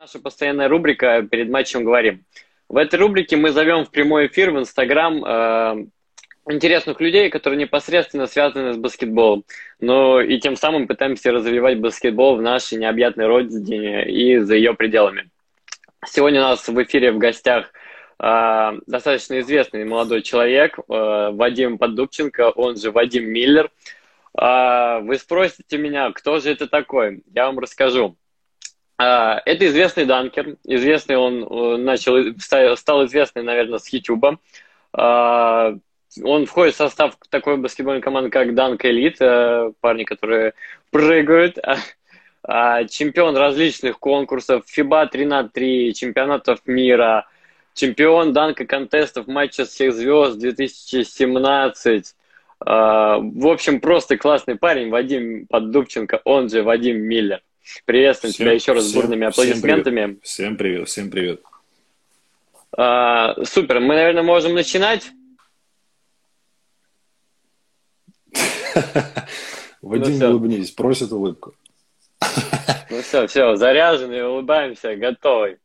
Наша постоянная рубрика «Перед матчем говорим». В этой рубрике мы зовем в прямой эфир в Инстаграм э, интересных людей, которые непосредственно связаны с баскетболом. Но и тем самым пытаемся развивать баскетбол в нашей необъятной родине и за ее пределами. Сегодня у нас в эфире в гостях э, достаточно известный молодой человек, э, Вадим Поддубченко, он же Вадим Миллер. Э, вы спросите меня, кто же это такой? Я вам расскажу. А, это известный данкер. Известный он э, начал, стал известный, наверное, с YouTube. А, он входит в состав такой баскетбольной команды, как Данк Элит, парни, которые прыгают. А, чемпион различных конкурсов, FIBA 3 на 3, чемпионатов мира, чемпион данка контестов матча всех звезд 2017. В общем, просто классный парень, Вадим Поддубченко, он же Вадим Миллер. Приветствую всем, тебя еще раз всем, бурными аплодисментами. Всем привет, всем привет. А, супер, мы, наверное, можем начинать. Вадим, ну, улыбнись, просит улыбку. Ну все, все, заряженный, улыбаемся, готовый.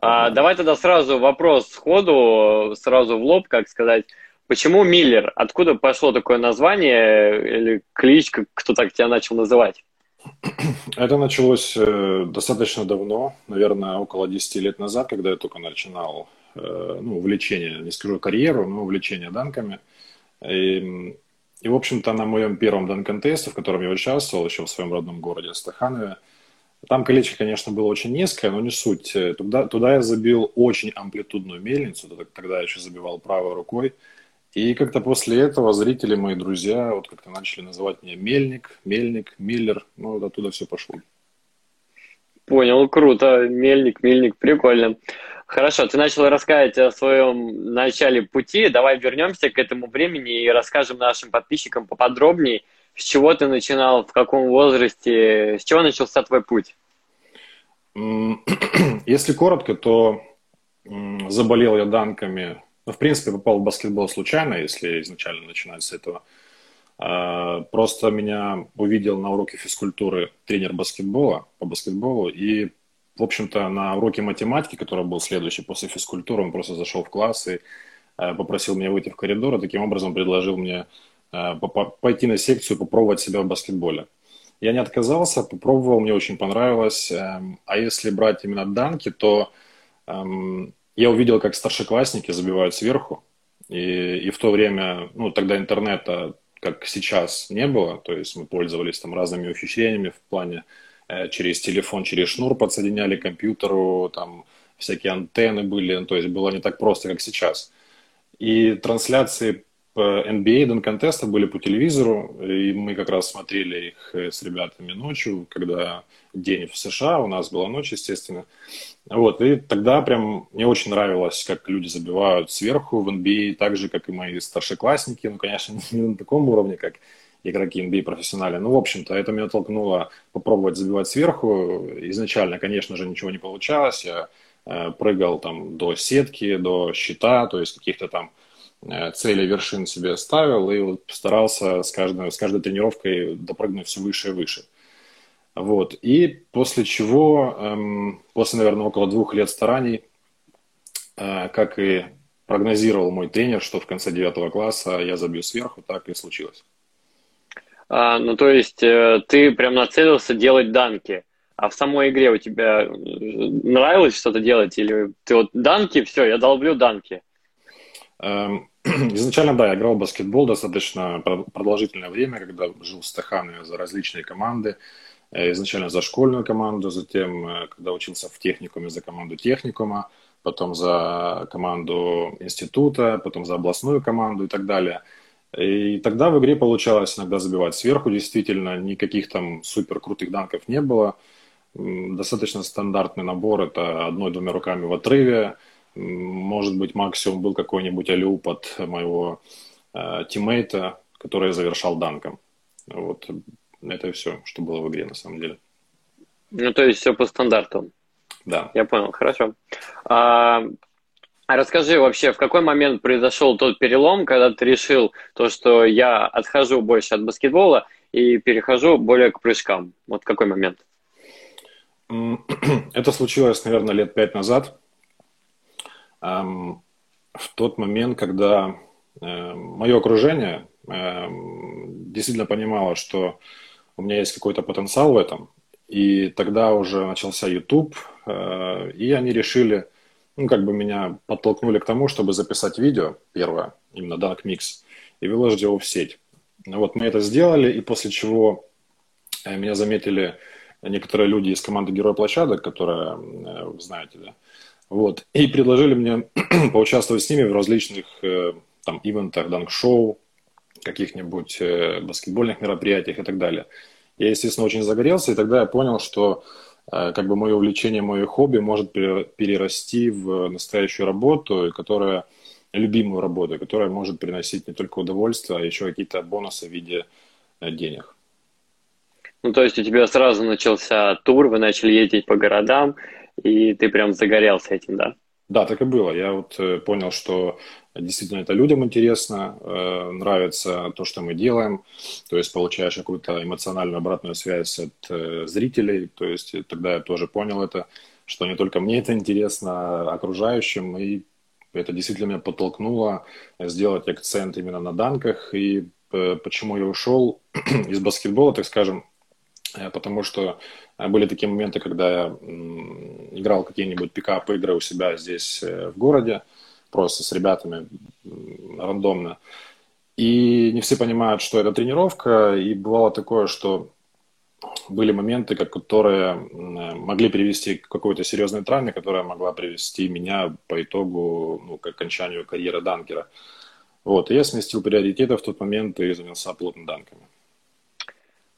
А, давай тогда сразу вопрос сходу, сразу в лоб, как сказать. Почему Миллер? Откуда пошло такое название или кличка, кто так тебя начал называть? Это началось э, достаточно давно, наверное, около 10 лет назад, когда я только начинал э, ну, увлечение, не скажу карьеру, но увлечение данками. И, и в общем-то, на моем первом дан-контесте, в котором я участвовал еще в своем родном городе Стаханове, там количество, конечно, было очень низкое, но не суть. Туда, туда я забил очень амплитудную мельницу, тогда я еще забивал правой рукой – и как-то после этого зрители, мои друзья, вот как-то начали называть меня Мельник, Мельник, Миллер. Ну, вот оттуда все пошло. Понял, круто. Мельник, Мельник, прикольно. Хорошо, ты начал рассказывать о своем начале пути. Давай вернемся к этому времени и расскажем нашим подписчикам поподробнее, с чего ты начинал, в каком возрасте, с чего начался твой путь? Если коротко, то заболел я данками ну, в принципе, попал в баскетбол случайно, если изначально начинать с этого. А, просто меня увидел на уроке физкультуры тренер баскетбола по баскетболу. И, в общем-то, на уроке математики, который был следующий после физкультуры, он просто зашел в класс и а, попросил меня выйти в коридор, и таким образом предложил мне а, пойти на секцию, попробовать себя в баскетболе. Я не отказался, попробовал, мне очень понравилось. Эм, а если брать именно данки, то эм, я увидел, как старшеклассники забивают сверху, и, и в то время, ну, тогда интернета, как сейчас, не было, то есть мы пользовались там разными ухищрениями в плане э, через телефон, через шнур подсоединяли к компьютеру, там всякие антенны были, то есть было не так просто, как сейчас. И трансляции NBA Dunk контеста были по телевизору, и мы как раз смотрели их э, с ребятами ночью, когда день в США, у нас была ночь, естественно. Вот, и тогда прям мне очень нравилось, как люди забивают сверху в NBA, так же, как и мои старшеклассники, ну, конечно, не на таком уровне, как игроки NBA профессиональные. Ну, в общем-то, это меня толкнуло попробовать забивать сверху. Изначально, конечно же, ничего не получалось. Я э, прыгал там до сетки, до щита, то есть каких-то там цели вершин себе ставил и вот старался с каждой, с каждой тренировкой допрыгнуть все выше и выше. Вот. И после чего, эм, после, наверное, около двух лет стараний, э, как и прогнозировал мой тренер, что в конце девятого класса я забью сверху, так и случилось. А, ну, то есть э, ты прям нацелился делать данки, а в самой игре у тебя э, нравилось что-то делать? Или ты вот данки, все, я долблю данки? Эм, изначально, да, я играл в баскетбол достаточно продолжительное время, когда жил в Стахане за различные команды. Э, изначально за школьную команду, затем, э, когда учился в техникуме, за команду техникума, потом за команду института, потом за областную команду и так далее. И тогда в игре получалось иногда забивать сверху, действительно, никаких там супер крутых данков не было. Достаточно стандартный набор, это одной-двумя руками в отрыве, может быть, максимум был какой-нибудь алюп от моего э, тиммейта, который завершал данком. Вот это все, что было в игре на самом деле. Ну, то есть все по стандарту. Да. Я понял, хорошо. А, а расскажи вообще, в какой момент произошел тот перелом, когда ты решил то, что я отхожу больше от баскетбола и перехожу более к прыжкам? Вот какой момент? Это случилось, наверное, лет пять назад. В тот момент, когда э, мое окружение действительно понимало, что у меня есть какой-то потенциал в этом, и тогда уже начался YouTube, э, и они решили, ну, как бы меня подтолкнули к тому, чтобы записать видео, первое, именно Dunk Mix, и выложить его в сеть. Вот мы это сделали, и после чего э, меня заметили некоторые люди из команды Герой площадок, которая, э, знаете, да, вот, и предложили мне поучаствовать с ними в различных э, там ивентах, данк-шоу, каких-нибудь баскетбольных мероприятиях и так далее. Я, естественно, очень загорелся, и тогда я понял, что как бы мое увлечение, мое хобби может перерасти в настоящую работу, которая любимую работу, которая может приносить не только удовольствие, а еще какие-то бонусы в виде э, денег. Ну, то есть у тебя сразу начался тур, вы начали ездить по городам, и ты прям загорелся этим, да? Да, так и было. Я вот э, понял, что действительно это людям интересно, э, нравится то, что мы делаем, то есть получаешь какую-то эмоциональную обратную связь от зрителей, то есть тогда я тоже понял это, что не только мне это интересно, а окружающим, и это действительно меня подтолкнуло сделать акцент именно на данках. И э, почему я ушел из баскетбола, так скажем, э, потому что были такие моменты, когда я играл какие-нибудь пикап игры у себя здесь э, в городе, просто с ребятами рандомно. И не все понимают, что это тренировка, и бывало такое, что были моменты, которые могли привести к какой-то серьезной травме, которая могла привести меня по итогу ну, к окончанию карьеры данкера. Вот, и я сместил приоритеты в тот момент и занялся плотно данками.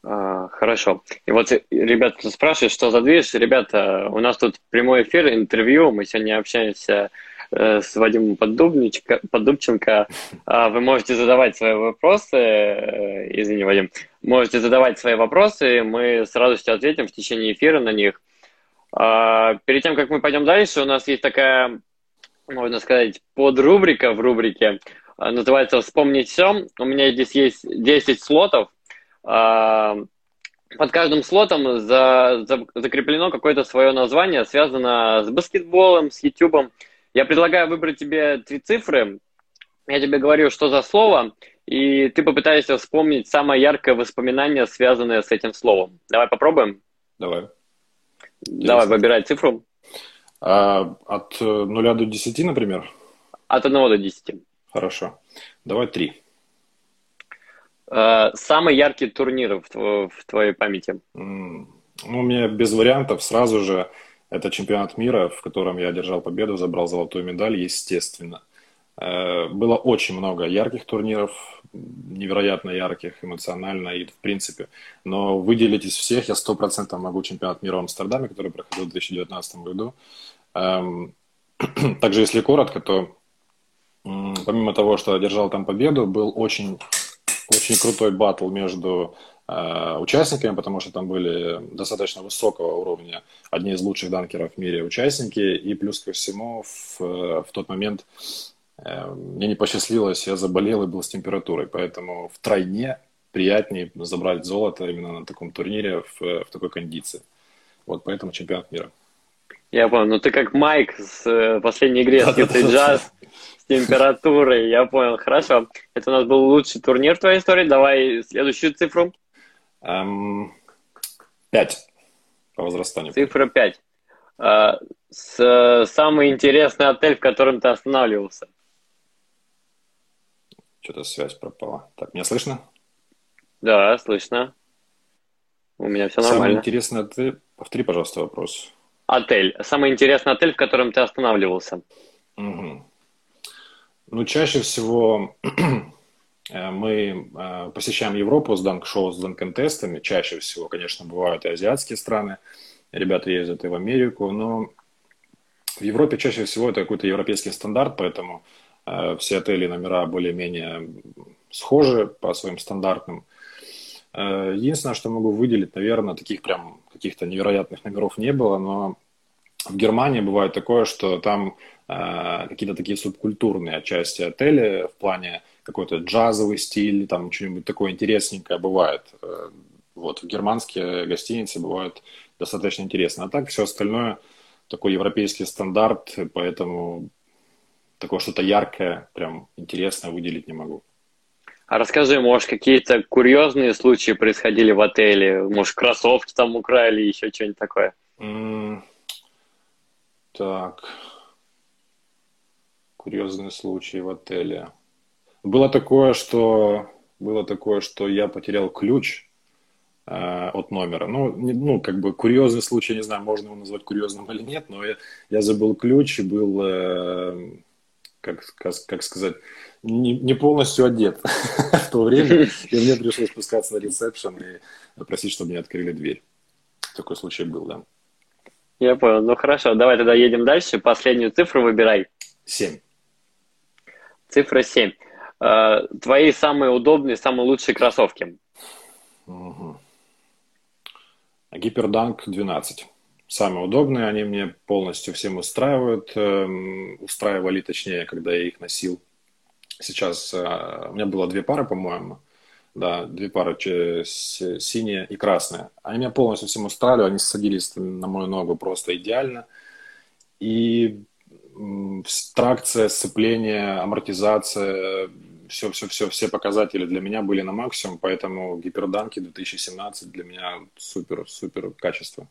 А, хорошо. И вот ребята спрашивают, что за движ. Ребята, у нас тут прямой эфир, интервью. Мы сегодня общаемся Э, с Вадимом Поддубченко. А, вы можете задавать свои вопросы. Э, извини, Вадим. Можете задавать свои вопросы, мы с радостью ответим в течение эфира на них. А, перед тем, как мы пойдем дальше, у нас есть такая, можно сказать, подрубрика в рубрике. Называется «Вспомнить все». У меня здесь есть 10 слотов под каждым слотом за, за, закреплено какое-то свое название, связано с баскетболом, с YouTube. Я предлагаю выбрать тебе три цифры. Я тебе говорю, что за слово, и ты попытаешься вспомнить самое яркое воспоминание, связанное с этим словом. Давай попробуем? Давай. Давай, Интересно. выбирай цифру. А, от э, 0 до 10, например? От 1 до 10. Хорошо. Давай 3 самый яркий турнир в, в твоей памяти? Ну, у меня без вариантов сразу же это чемпионат мира, в котором я одержал победу, забрал золотую медаль, естественно. Э, было очень много ярких турниров, невероятно ярких, эмоционально и в принципе. Но выделить из всех я сто процентов могу чемпионат мира в Амстердаме, который проходил в 2019 году. Эм, также, если коротко, то помимо того, что одержал там победу, был очень, очень крутой батл между Э, участниками, потому что там были достаточно высокого уровня, одни из лучших данкеров в мире участники, и плюс ко всему в, в тот момент э, мне не посчастливилось, я заболел и был с температурой, поэтому в тройне приятнее забрать золото именно на таком турнире в, в такой кондиции. Вот поэтому чемпионат мира. Я понял. Ну ты как Майк с э, последней игре с Джаз с температурой. Я понял. Хорошо. Это у нас был лучший турнир в твоей истории. Давай следующую цифру. Эм, пять по возрастанию. Цифра пять. А, с, самый интересный отель, в котором ты останавливался? Что-то связь пропала. Так, меня слышно? Да, слышно. У меня все нормально. Самый интересный отель... Повтори, пожалуйста, вопрос. Отель. Самый интересный отель, в котором ты останавливался? Угу. Ну, чаще всего Э, мы э, посещаем Европу с данк-шоу, с данк-контестами. Чаще всего, конечно, бывают и азиатские страны. Ребята ездят и в Америку, но в Европе чаще всего это какой-то европейский стандарт, поэтому э, все отели и номера более-менее схожи по своим стандартным. Единственное, что могу выделить, наверное, таких прям каких-то невероятных номеров не было, но в Германии бывает такое, что там какие-то такие субкультурные части отеля в плане какой-то джазовый стиль, там что-нибудь такое интересненькое бывает. Э, Вот, в германские гостиницы бывают достаточно интересно. А так все остальное такой европейский стандарт, поэтому такое что-то яркое, прям интересное выделить не могу. А расскажи, может, какие-то курьезные случаи происходили в отеле? Может, кроссовки там украли, еще что-нибудь такое? Mm, так. Курьезные случаи в отеле. Было такое, что было такое, что я потерял ключ э, от номера. Ну, не, ну, как бы курьезный случай, не знаю, можно его назвать курьезным или нет, но я, я забыл ключ и был, э, как, как, как сказать, не, не полностью одет в то время, и мне пришлось спускаться на ресепшн и просить, чтобы мне открыли дверь. Такой случай был, да. Я понял. Ну хорошо, давай тогда едем дальше. Последнюю цифру выбирай. Семь. Цифра семь. Э, твои самые удобные, самые лучшие кроссовки? Угу. Гиперданк 12. Самые удобные, они мне полностью всем устраивают. Эм, устраивали, точнее, когда я их носил. Сейчас э, у меня было две пары, по-моему. Да, две пары синие и красные. Они меня полностью всем устраивали, они садились на мою ногу просто идеально. И тракция, сцепление, амортизация, все, все, показатели для меня были на максимум, поэтому гиперданки 2017 для меня супер, супер качество.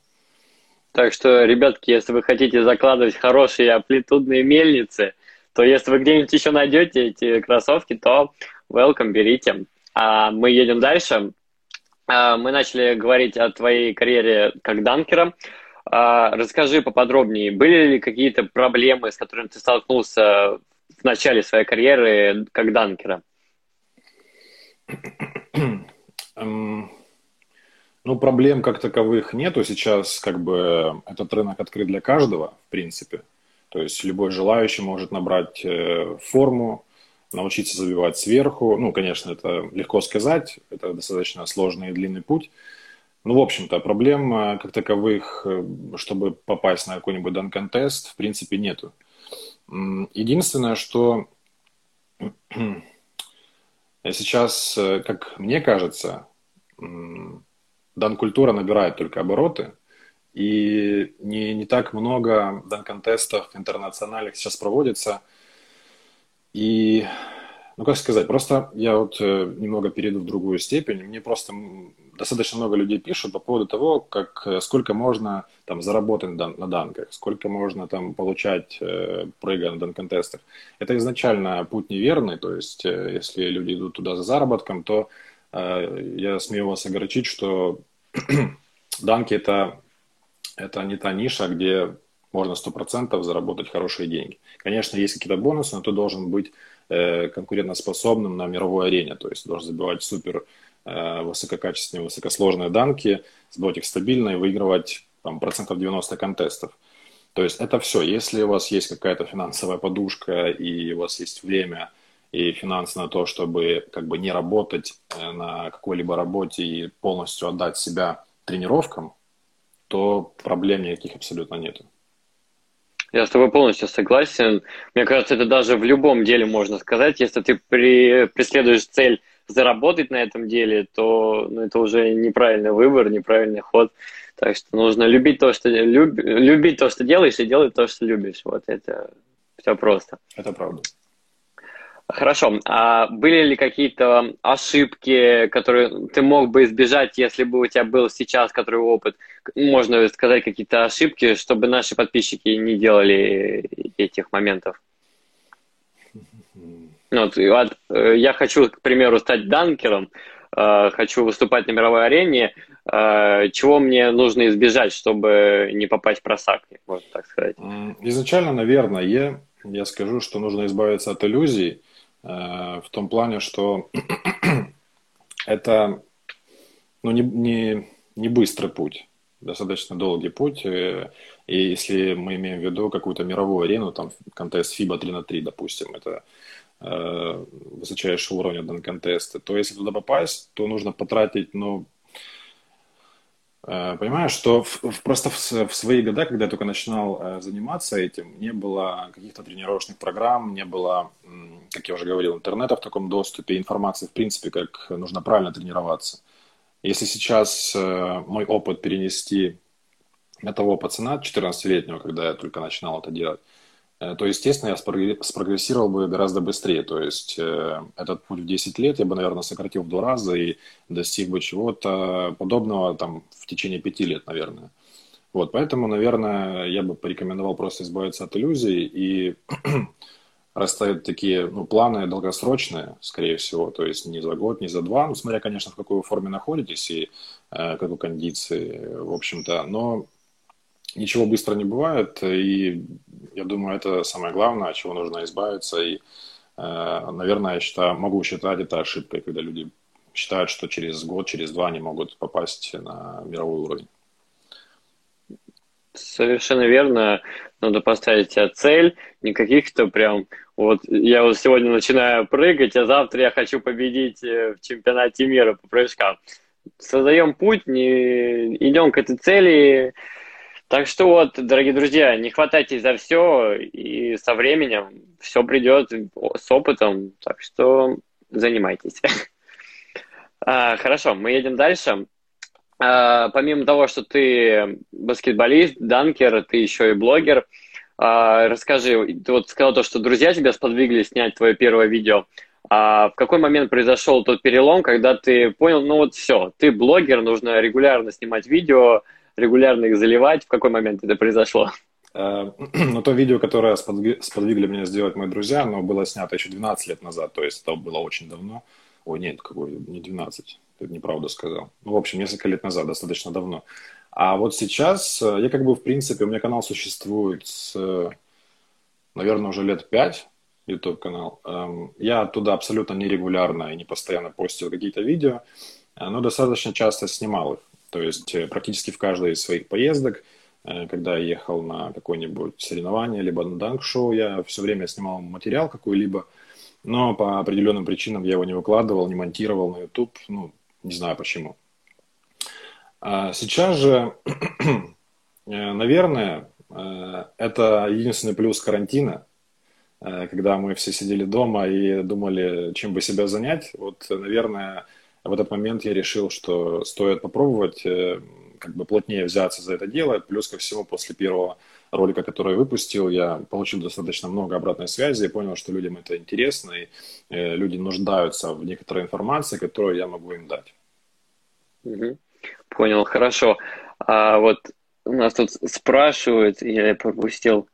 Так что, ребятки, если вы хотите закладывать хорошие амплитудные мельницы, то если вы где-нибудь еще найдете эти кроссовки, то welcome, берите. А мы едем дальше. А, мы начали говорить о твоей карьере как данкера. А, расскажи поподробнее, были ли какие-то проблемы, с которыми ты столкнулся в начале своей карьеры как данкера? Эм, ну, проблем как таковых нету. Сейчас как бы этот рынок открыт для каждого, в принципе. То есть любой желающий может набрать э, форму, научиться забивать сверху. Ну, конечно, это легко сказать, это достаточно сложный и длинный путь. Ну, в общем-то, проблем э, как таковых, э, чтобы попасть на какой-нибудь дан-контест, в принципе, нету. Единственное, что сейчас, э, как мне кажется, дан-культура набирает только обороты, и не, не так много дан-контестов интернациональных сейчас проводится. И, ну как сказать, просто я вот немного перейду в другую степень. Мне просто достаточно много людей пишут по поводу того, как, э, сколько можно там заработать на, данках, сколько можно там получать, э, прыгая на данконтестах. Это изначально путь неверный, то есть э, если люди идут туда за заработком, то э, я смею вас огорчить, что данки это, это не та ниша, где можно 100% заработать хорошие деньги. Конечно, есть какие-то бонусы, но ты должен быть э, конкурентоспособным на мировой арене, то есть должен забивать супер высококачественные, высокосложные данки, сбивать их стабильно и выигрывать там, процентов 90 контестов. То есть это все. Если у вас есть какая-то финансовая подушка и у вас есть время и финансы на то, чтобы как бы не работать э, на какой-либо работе и полностью отдать себя тренировкам, то проблем никаких абсолютно нету. Я с тобой полностью согласен. Мне кажется, это даже в любом деле можно сказать. Если ты при, преследуешь цель заработать на этом деле, то ну, это уже неправильный выбор, неправильный ход. Так что нужно любить то, что люб, любить то, что делаешь, и делать то, что любишь. Вот это все просто. Это правда. Хорошо. А были ли какие-то ошибки, которые ты мог бы избежать, если бы у тебя был сейчас который опыт? Можно сказать какие-то ошибки, чтобы наши подписчики не делали этих моментов? Вот, вот, э, я хочу, к примеру, стать данкером, э, хочу выступать на мировой арене. Э, чего мне нужно избежать, чтобы не попасть в просак, можно так сказать? Изначально, наверное, я, я скажу, что нужно избавиться от иллюзий в том плане, что это ну, не, не, не быстрый путь, достаточно долгий путь. И если мы имеем в виду какую-то мировую арену, там контест FIBA 3 на 3, допустим, это Э, высочайшего уровня данконтеста, то если туда попасть, то нужно потратить, ну, э, Понимаешь, что в, в, просто в, в свои года, когда я только начинал э, заниматься этим, не было каких-то тренировочных программ, не было, как я уже говорил, интернета в таком доступе, информации, в принципе, как нужно правильно тренироваться. Если сейчас э, мой опыт перенести на того пацана 14-летнего, когда я только начинал это делать, то, естественно, я спрогрессировал бы гораздо быстрее. То есть э, этот путь в 10 лет я бы, наверное, сократил в два раза и достиг бы чего-то подобного там в течение пяти лет, наверное. Вот, поэтому, наверное, я бы порекомендовал просто избавиться от иллюзий и расставить такие ну, планы долгосрочные, скорее всего, то есть не за год, не за два, ну, смотря, конечно, в какой форме находитесь и э, какой кондиции, в общем-то, но ничего быстро не бывает, и я думаю, это самое главное, от чего нужно избавиться, и, э, наверное, я считаю, могу считать это ошибкой, когда люди считают, что через год, через два они могут попасть на мировой уровень. Совершенно верно. Надо поставить себе цель, не каких-то прям вот я вот сегодня начинаю прыгать, а завтра я хочу победить э, в чемпионате мира по прыжкам. Создаем путь, не идем к этой цели. Так что вот, дорогие друзья, не хватайтесь за все, и со временем все придет с опытом, так что занимайтесь. А, хорошо, мы едем дальше. А, помимо того, что ты баскетболист, данкер, ты еще и блогер. А, расскажи, ты вот сказал то, что друзья тебя сподвигли снять твое первое видео. А в какой момент произошел тот перелом, когда ты понял, ну вот все, ты блогер, нужно регулярно снимать видео, регулярно их заливать. В какой момент это произошло? Э, ну, то видео, которое сподвигли меня сделать мои друзья, оно было снято еще 12 лет назад, то есть это было очень давно. Ой, нет, какой, не 12, ты неправду сказал. Ну, в общем, несколько лет назад, достаточно давно. А вот сейчас э, я как бы, в принципе, у меня канал существует с, наверное, уже лет пять, YouTube канал. Эм, я оттуда абсолютно нерегулярно и не постоянно постил какие-то видео, э, но достаточно часто снимал их. То есть э, практически в каждой из своих поездок, когда я ехал на какое-нибудь соревнование, либо на данк-шоу, я все время снимал материал какой-либо, но по определенным причинам я его не выкладывал, не монтировал на YouTube, ну, не знаю почему. А сейчас же, э, наверное, э, это единственный плюс карантина, э, когда мы все сидели дома и думали, чем бы себя занять. Вот, наверное, в этот момент я решил, что стоит попробовать как бы плотнее взяться за это дело. Плюс ко всему, после первого ролика, который я выпустил, я получил достаточно много обратной связи и понял, что людям это интересно, и э, люди нуждаются в некоторой информации, которую я могу им дать. Понял, хорошо. А вот у нас тут спрашивают, я пропустил,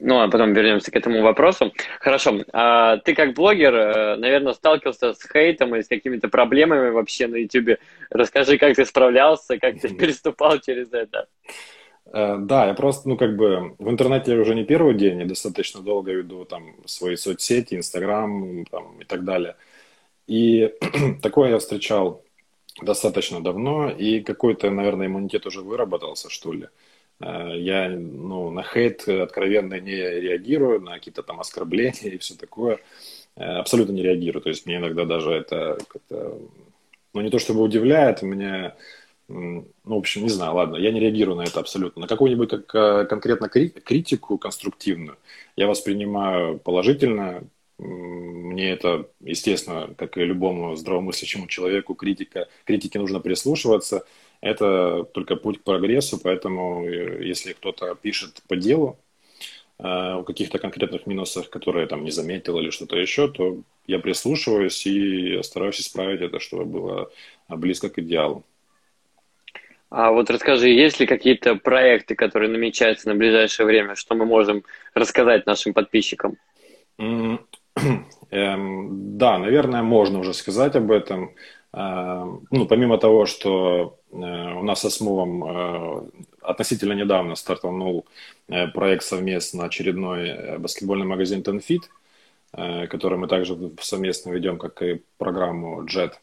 ну, а потом вернемся к этому вопросу. Хорошо. А ты как блогер, э, наверное, сталкивался с хейтом или с какими-то проблемами вообще на YouTube. Расскажи, как ты справлялся, как ты переступал через это. Э, да, я просто, ну, как бы в интернете я уже не первый день, я достаточно долго веду там свои соцсети, Инстаграм там, и так далее. И такое я встречал достаточно давно, и какой-то, наверное, иммунитет уже выработался, что ли. Э, я ну, на хейт откровенно не реагирую, на какие-то там оскорбления и все такое. Э, абсолютно не реагирую. То есть мне иногда даже это как-то, ну не то чтобы удивляет, меня, ну в общем, не знаю, ладно, я не реагирую на это абсолютно. На какую-нибудь как, э, конкретно критику конструктивную я воспринимаю положительно, мне это, естественно, как и любому здравомыслящему человеку, критика, критике нужно прислушиваться. Это только путь к прогрессу, поэтому э, если кто-то пишет по делу, э, о каких-то конкретных минусах, которые я там не заметил или что-то еще, то я прислушиваюсь и стараюсь исправить это, чтобы было близко к идеалу. А вот расскажи, есть ли какие-то проекты, которые намечаются на ближайшее время, что мы можем рассказать нашим подписчикам? Эм, да, наверное, можно уже сказать об этом. Эм, ну, помимо того, что э, у нас с Осмовом э, относительно недавно стартанул э, проект совместно очередной баскетбольный магазин TenFit, который мы также совместно ведем, как и программу JET.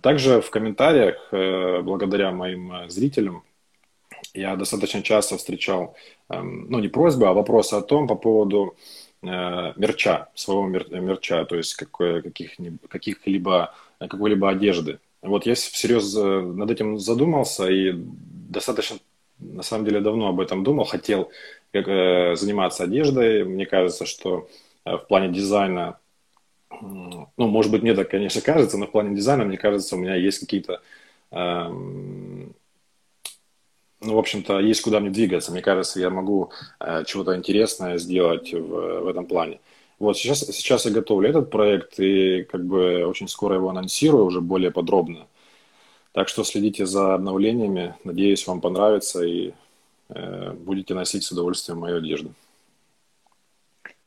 Также в комментариях, благодаря моим зрителям, я достаточно часто встречал, эм, ну не просьбы, а вопросы о том по поводу мерча, своего мер, мерча, то есть каких-либо, какой-либо одежды. Вот я всерьез э, над этим задумался и достаточно, на самом деле, давно об этом думал, хотел как, э, заниматься одеждой. Мне кажется, что в плане дизайна ну, может быть, мне так, конечно, кажется, но в плане дизайна, мне кажется, у меня есть какие-то, эм, ну, в общем-то, есть куда мне двигаться. Мне кажется, я могу э, чего-то интересное сделать в, в этом плане. Вот сейчас, сейчас я готовлю этот проект и как бы очень скоро его анонсирую уже более подробно. Так что следите за обновлениями. Надеюсь, вам понравится и э, будете носить с удовольствием мою одежду.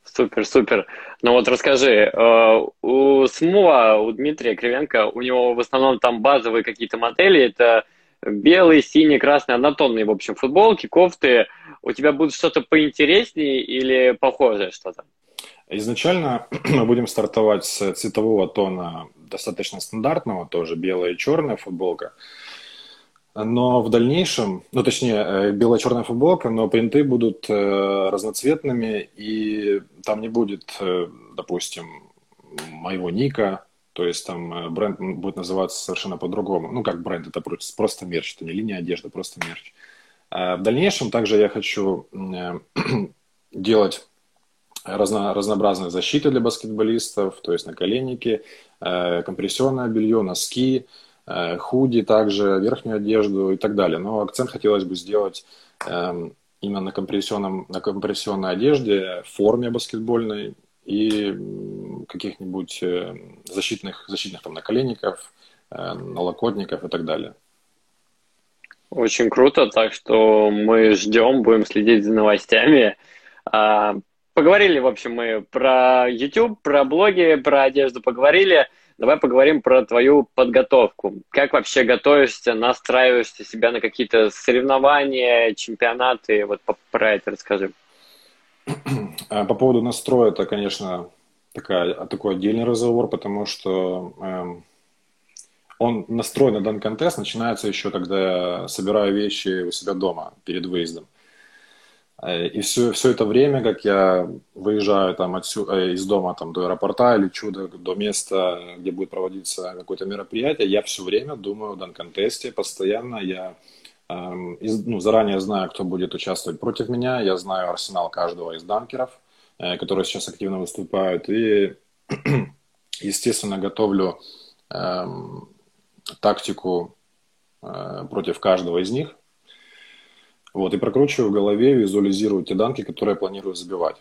Супер, супер. Ну вот расскажи, э, у Смува, у Дмитрия Кривенко, у него в основном там базовые какие-то модели, это белые, синие, красные, однотонные, в общем, футболки, кофты. У тебя будет что-то поинтереснее или похожее что-то? Изначально мы будем стартовать с цветового тона достаточно стандартного, тоже белая и черная футболка. Но в дальнейшем, ну точнее, э, бело-черная футболка, но принты будут э, разноцветными, и там не будет, э, допустим, моего ника, то есть там бренд будет называться совершенно по-другому. Ну, как бренд, это просто мерч, это не линия одежды, просто мерч. А в дальнейшем также я хочу делать разно, разнообразные защиты для баскетболистов, то есть наколенники, компрессионное белье, носки, Э, худи, также верхнюю одежду и так далее. Но акцент хотелось бы сделать эм, именно на, компрессионном, на компрессионной одежде, форме баскетбольной и каких-нибудь э, защитных, защитных там наколенников, э, налокотников и так далее. Очень круто, так что мы ждем, будем следить за новостями. Поговорили, в общем, мы про YouTube, про блоги, про одежду поговорили. Давай поговорим про твою подготовку. Как вообще готовишься, настраиваешься себя на какие-то соревнования, чемпионаты? Вот про это расскажи. А, по поводу настроя, это, конечно, такая, такой отдельный разговор, потому что эм, он настрой на данный контест начинается еще, когда я собираю вещи у себя дома перед выездом. Э, и все, все это время, как я выезжаю там отсюда, э, из дома там, до аэропорта или чудо до места, где будет проводиться какое-то мероприятие, я все время думаю о данконтесте, постоянно. Я эм, из, ну, заранее знаю, кто будет участвовать против меня, я знаю арсенал каждого из данкеров, э, которые сейчас активно выступают, и, естественно, готовлю эм, тактику э, против каждого из них, вот, и прокручиваю в голове, визуализирую те данки, которые я планирую забивать.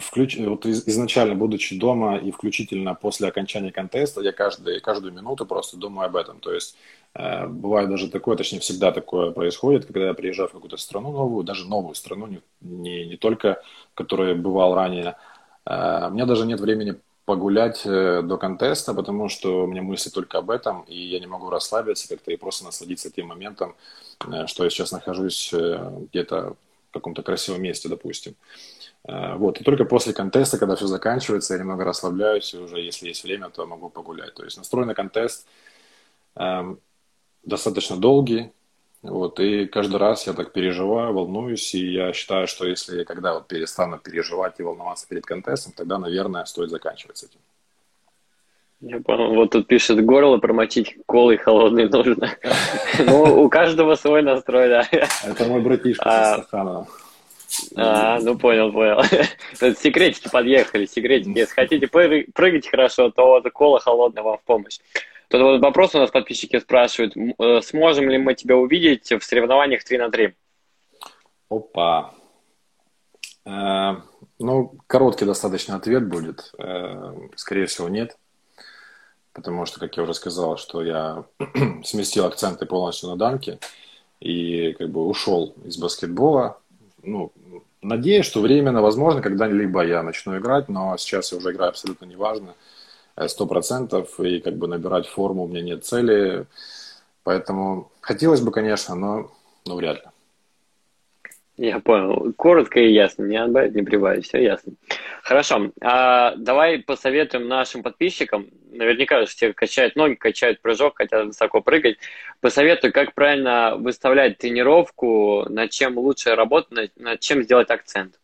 Включ... Вот изначально, будучи дома и включительно после окончания контеста, я каждый, каждую минуту просто думаю об этом. То есть э, бывает даже такое, точнее всегда такое происходит, когда я приезжаю в какую-то страну новую, даже новую страну, не, не, не только, в которой бывал ранее. Э, у меня даже нет времени погулять э, до контеста, потому что у меня мысли только об этом, и я не могу расслабиться как-то и просто насладиться тем моментом, э, что я сейчас нахожусь э, где-то в каком-то красивом месте, допустим. Вот, и только после контеста, когда все заканчивается, я немного расслабляюсь, и уже если есть время, то могу погулять. То есть настрой на контест э, достаточно долгий, вот, и каждый раз я так переживаю, волнуюсь, и я считаю, что если когда вот перестану переживать и волноваться перед контестом, тогда, наверное, стоит заканчивать с этим. Я понял. Вот тут пишет, горло промочить колой холодной нужно. Ну, у каждого свой настрой, да. Это мой братишка а, Стаханова. А, ну понял, понял. Секретики подъехали, секретики. Если хотите прыгать хорошо, то вот кола холодная вам в помощь. Тут вот вопрос у нас подписчики спрашивают, э, сможем ли мы тебя увидеть в соревнованиях 3 на 3? Опа. Э, ну, короткий достаточно ответ будет. Э, скорее всего, нет. Потому что, как я уже сказал, что я сместил акценты полностью на данки и как бы ушел из баскетбола. Ну, надеюсь, что временно, возможно, когда-либо я начну играть, но сейчас я уже играю абсолютно неважно. важно сто процентов, и как бы набирать форму у меня нет цели. Поэтому хотелось бы, конечно, но, но вряд ли. Я понял. Коротко и ясно. Не отбавить, не прибавить. Все ясно. Хорошо. А, давай посоветуем нашим подписчикам. Наверняка же все качают ноги, качают прыжок, хотят высоко прыгать. Посоветую, как правильно выставлять тренировку, над чем лучше работать, над, над чем сделать акцент.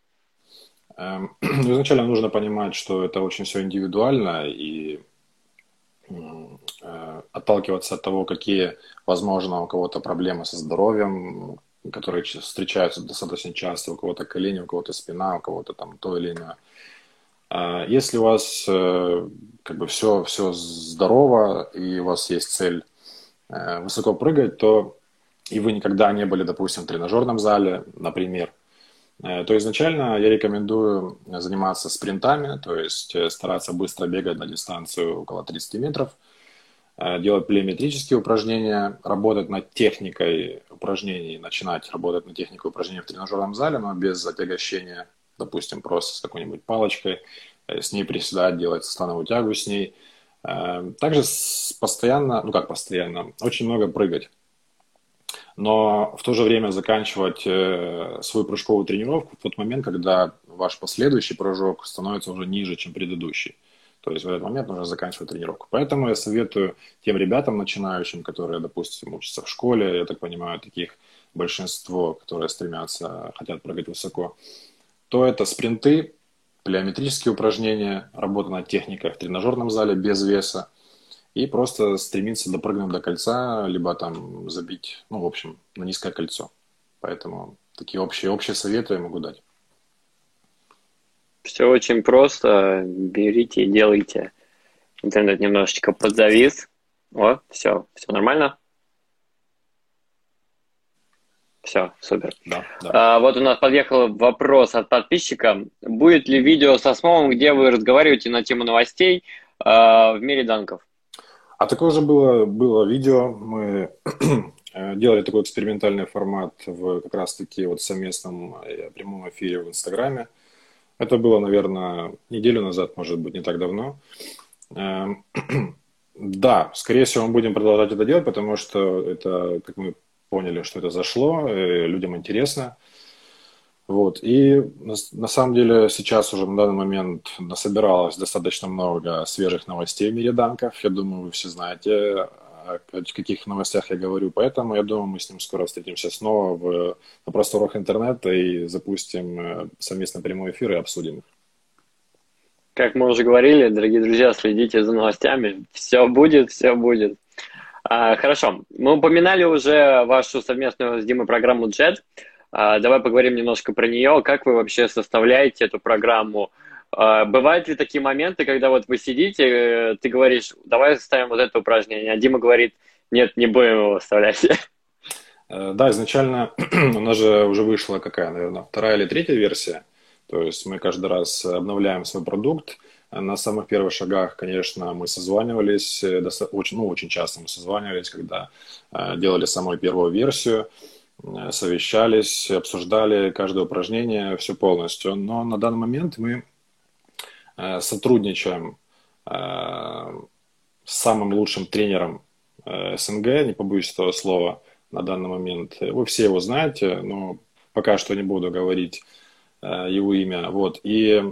Эм, изначально нужно понимать, что это очень все индивидуально, и э, отталкиваться от того, какие, возможно, у кого-то проблемы со здоровьем, которые встречаются достаточно часто, у кого-то колени, у кого-то спина, у кого-то там то или иное. А если у вас э, как бы все, все здорово, и у вас есть цель э, высоко прыгать, то и вы никогда не были, допустим, в тренажерном зале, например, то изначально я рекомендую заниматься спринтами, то есть стараться быстро бегать на дистанцию около 30 метров, делать плеометрические упражнения, работать над техникой упражнений, начинать работать над техникой упражнений в тренажерном зале, но без отягощения допустим, просто с какой-нибудь палочкой, э, с ней приседать, делать становую тягу с ней. Э, также постоянно, ну как постоянно, очень много прыгать. Но в то же время заканчивать э, свою прыжковую тренировку в тот момент, когда ваш последующий прыжок становится уже ниже, чем предыдущий. То есть в этот момент нужно заканчивать тренировку. Поэтому я советую тем ребятам начинающим, которые, допустим, учатся в школе, я так понимаю, таких большинство, которые стремятся, хотят прыгать высоко, то это спринты, плеометрические упражнения, работа на техниках в тренажерном зале без веса и просто стремиться допрыгнуть до кольца, либо там забить, ну, в общем, на низкое кольцо. Поэтому такие общие, общие советы я могу дать. Все очень просто. Берите и делайте. Интернет немножечко подзавис. О, все, все нормально. Все, супер. Да, да. А, вот у нас подъехал вопрос от подписчика. Будет ли видео со Смолом, где вы разговариваете на тему новостей а, в мире данков? А такое же было, было видео. Мы э, делали такой экспериментальный формат в как раз-таки вот совместном э, прямом эфире в Инстаграме. Это было, наверное, неделю назад, может быть, не так давно. Эм, да, скорее всего, мы будем продолжать это делать, потому что это, как мы поняли, что это зашло, людям интересно. Вот. И на, самом деле сейчас уже на данный момент насобиралось достаточно много свежих новостей в мире данков. Я думаю, вы все знаете, о каких новостях я говорю. Поэтому я думаю, мы с ним скоро встретимся снова в, на просторах интернета и запустим э, совместно прямой эфир и обсудим их. Как мы уже говорили, дорогие друзья, следите за новостями. Все будет, все будет. А, хорошо. Мы упоминали уже вашу совместную с Димой программу JET. А, давай поговорим немножко про нее. Как вы вообще составляете эту программу? А, бывают ли такие моменты, когда вот вы сидите, э, ты говоришь, давай составим вот это упражнение, а Дима говорит, нет, не будем его выставлять. Э, да, изначально у нас же уже вышла какая, наверное, вторая или третья версия. То есть мы каждый раз обновляем свой продукт, на самых первых шагах, конечно, мы созванивались, э, очень, ну, очень часто мы созванивались, когда делали самую первую версию, совещались, обсуждали каждое упражнение, все полностью. Но на данный момент мы сотрудничаем с самым лучшим тренером СНГ, не побоюсь этого слова, на данный момент. Вы все его знаете, но пока что не буду говорить его имя. Вот. И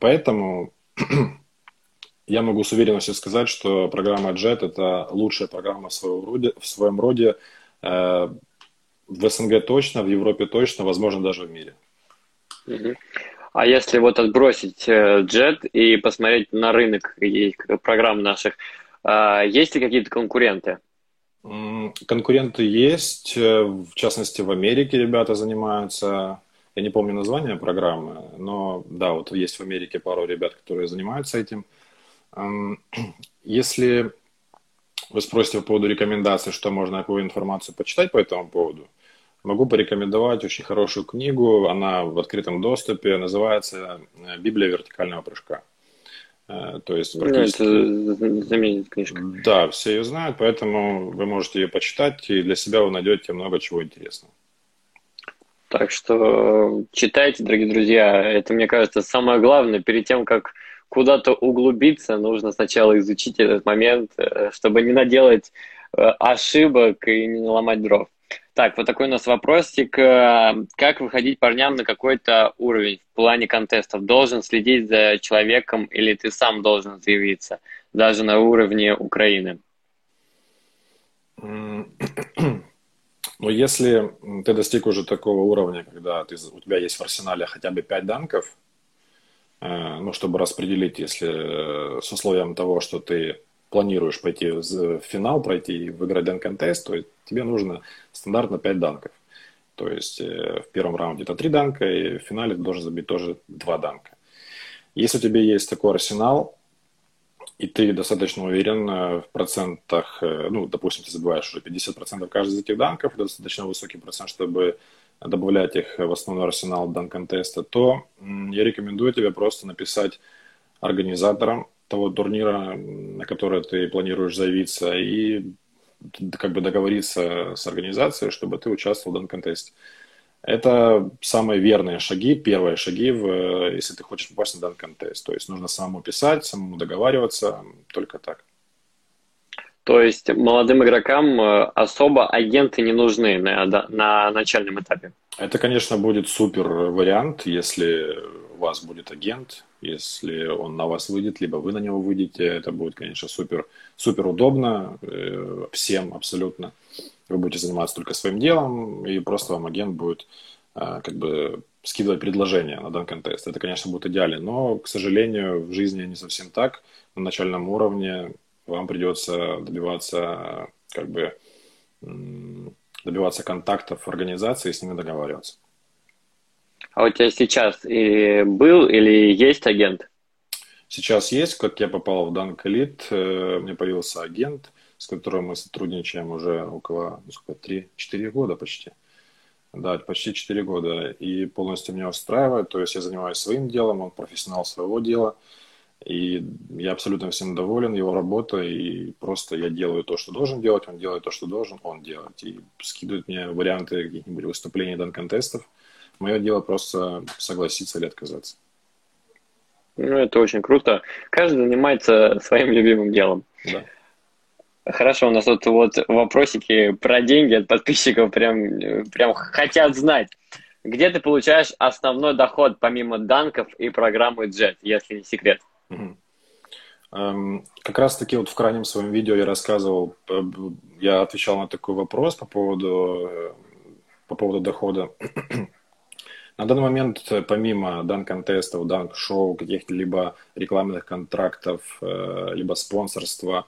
поэтому я могу с уверенностью сказать, что программа JET – это лучшая программа в своем роде, в своем роде э, в СНГ точно, в Европе точно, возможно, даже в мире. А если вот отбросить JET и посмотреть на рынок и программ наших, э, есть ли какие-то конкуренты? Конкуренты есть, э, в частности, в Америке ребята занимаются я не помню название программы, но да, вот есть в Америке пару ребят, которые занимаются этим. Если вы спросите по поводу рекомендаций, что можно какую информацию почитать по этому поводу, могу порекомендовать очень хорошую книгу, она в открытом доступе, называется э, «Библия вертикального прыжка». Э, то есть практически... Это знаменитая книжка. Да, все ее знают, поэтому вы можете ее почитать, и для себя вы найдете много чего интересного. Так что читайте, дорогие друзья. Это, мне кажется, самое главное. Перед тем, как куда-то углубиться, нужно сначала изучить этот момент, э, чтобы не наделать ошибок и не наломать дров. Так, вот такой у нас вопросик. Э, как выходить парням на какой-то уровень в плане контестов? Должен следить за человеком или ты сам должен заявиться, даже на уровне Украины? Но если ты достиг уже такого уровня, когда ты, у тебя есть в арсенале хотя бы 5 данков, э, ну, чтобы распределить, если э, с условием того, что ты планируешь пойти в финал, пройти и выиграть дан-контест, то тебе нужно стандартно 5 данков. То есть э, в первом раунде это 3 данка, и в финале ты должен забить тоже 2 данка. Если у тебя есть такой арсенал, и ты достаточно уверен э, в процентах, э, ну, допустим, ты забываешь уже 50% каждый из этих данков, это достаточно высокий процент, чтобы добавлять их в основной арсенал дан-контеста, то я рекомендую тебе просто написать организаторам того турнира, на который ты планируешь заявиться, и как бы договориться с организацией, чтобы ты участвовал в данном контесте. Это самые верные шаги, первые шаги, в, если ты хочешь попасть на данный контест. То есть нужно самому писать, самому договариваться, только так. То есть молодым игрокам э, особо агенты не нужны на, на начальном этапе? Это, конечно, будет супер вариант, если у вас будет агент, если он на вас выйдет, либо вы на него выйдете. Это будет, конечно, супер, супер удобно э, всем абсолютно. Вы будете заниматься только своим делом, и просто вам агент будет э, как бы скидывать предложения на данный контест. Это, конечно, будет идеально, но, к сожалению, в жизни не совсем так. На начальном уровне вам придется добиваться как бы добиваться контактов организации и с ними договариваться. А у тебя сейчас и был или есть агент? Сейчас есть, как я попал в Данк Элит, мне появился агент, с которым мы сотрудничаем уже около ну, сколько, 3-4 года почти. Да, почти 4 года. И полностью меня устраивает. То есть я занимаюсь своим делом, он профессионал своего дела. И я абсолютно всем доволен его работой, и просто я делаю то, что должен делать, он делает то, что должен он делать. И скидывает мне варианты каких-нибудь выступлений дан-контестов. Мое дело просто согласиться или отказаться. Ну, это очень круто. Каждый занимается своим любимым делом. Да. Хорошо, у нас тут вот вопросики про деньги от подписчиков прям, прям хотят знать. Где ты получаешь основной доход помимо данков и программы Jet, если не секрет? Эм, как раз таки вот в крайнем своем видео я рассказывал, э, я отвечал на такой вопрос по поводу, э, по поводу дохода. На данный момент, э, помимо дан-контестов, дан-шоу, каких-либо рекламных контрактов, либо спонсорства,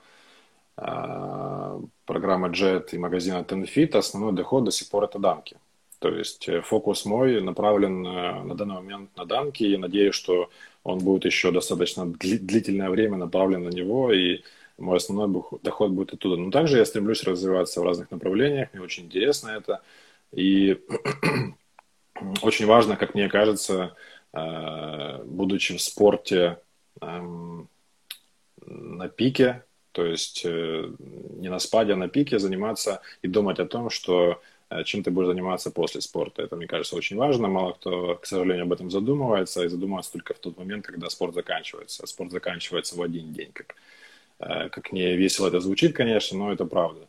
программы Jet и магазина TenFit, основной доход до сих пор это данки. То есть фокус мой направлен на данный момент на данки, и надеюсь, что он будет еще достаточно длительное время направлен на него, и мой основной доход будет оттуда. Но также я стремлюсь развиваться в разных направлениях, мне очень интересно это. И очень важно, как мне кажется, э, будучи в спорте эм, на пике, то есть э, не на спаде, а на пике, заниматься и думать о том, что Э, чем ты будешь заниматься после спорта. Это, мне кажется, очень важно. Мало кто, к сожалению, об этом задумывается и задумывается только в тот момент, когда спорт заканчивается. А спорт заканчивается в один день, как, как не весело это звучит, конечно, но это правда.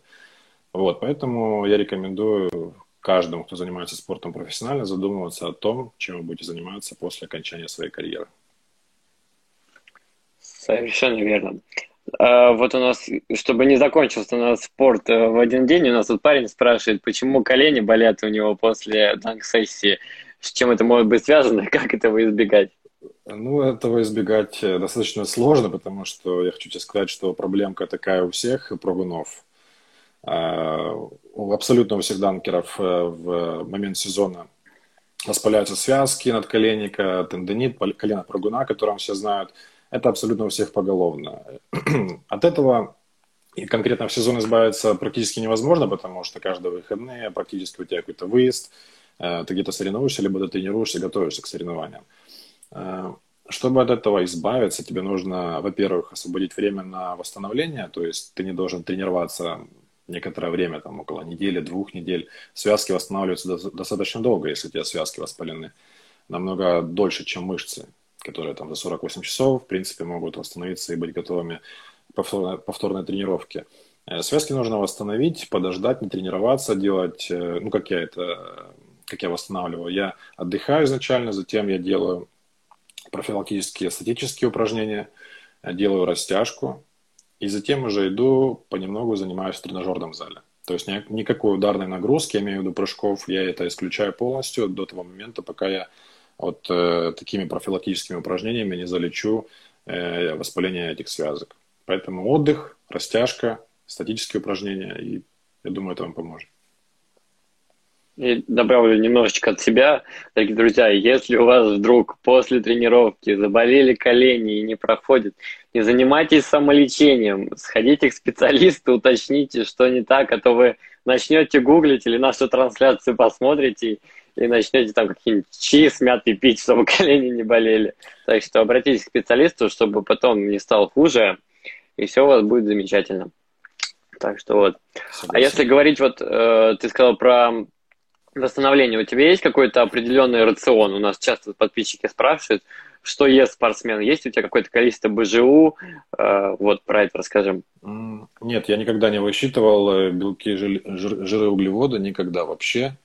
Вот, поэтому я рекомендую каждому, кто занимается спортом профессионально, задумываться о том, чем вы будете заниматься после окончания своей карьеры. Совершенно верно. А, вот у нас, чтобы не закончился у нас спорт э, в один день, у нас тут парень спрашивает, почему колени болят у него после данк-сессии, с чем это может быть связано, как этого избегать? Ну, этого избегать э, достаточно сложно, потому что я хочу тебе сказать, что проблемка такая у всех прыгунов. Абсолютно у всех данкеров э, в момент сезона воспаляются связки надколенника, тендонит, колено прыгуна, которым все знают – это абсолютно у всех поголовно. От этого и конкретно в сезон избавиться практически невозможно, потому что каждые выходные практически у тебя какой-то выезд, э, ты где-то соревнуешься, либо ты тренируешься, готовишься к соревнованиям. Э, чтобы от этого избавиться, тебе нужно, во-первых, освободить время на восстановление, то есть ты не должен тренироваться некоторое время, там около недели, двух недель. Связки восстанавливаются достаточно долго, если у тебя связки воспалены, намного дольше, чем мышцы которые там за 48 часов, в принципе, могут восстановиться и быть готовыми к повторной, повторной тренировке. Э, связки нужно восстановить, подождать, не тренироваться, делать, э, ну, как я это, как я восстанавливаю. Я отдыхаю изначально, затем я делаю профилактические статические упражнения, э, делаю растяжку, и затем уже иду, понемногу занимаюсь в тренажерном зале. То есть никакой ударной нагрузки, я имею в виду прыжков, я это исключаю полностью до того момента, пока я вот э, такими профилактическими упражнениями не залечу э, воспаление этих связок. Поэтому отдых, растяжка, статические упражнения, и я думаю, это вам поможет. И добавлю немножечко от себя. Дорогие друзья, если у вас вдруг после тренировки заболели колени и не проходит, не занимайтесь самолечением. Сходите к специалисту, уточните, что не так, а то вы начнете гуглить или нашу трансляцию посмотрите и начнете там какие-нибудь чи смятый пить, чтобы колени не болели. Так что обратитесь к специалисту, чтобы потом не стало хуже, и все у вас будет замечательно. Так что вот. Согласен. А если говорить, вот э, ты сказал про восстановления, у тебя есть какой-то определенный рацион? У нас часто подписчики спрашивают, что ест спортсмен? Есть у тебя какое-то количество БЖУ? Э, вот про это расскажем. Нет, я никогда не высчитывал э, белки, жиры, углеводы, никогда вообще.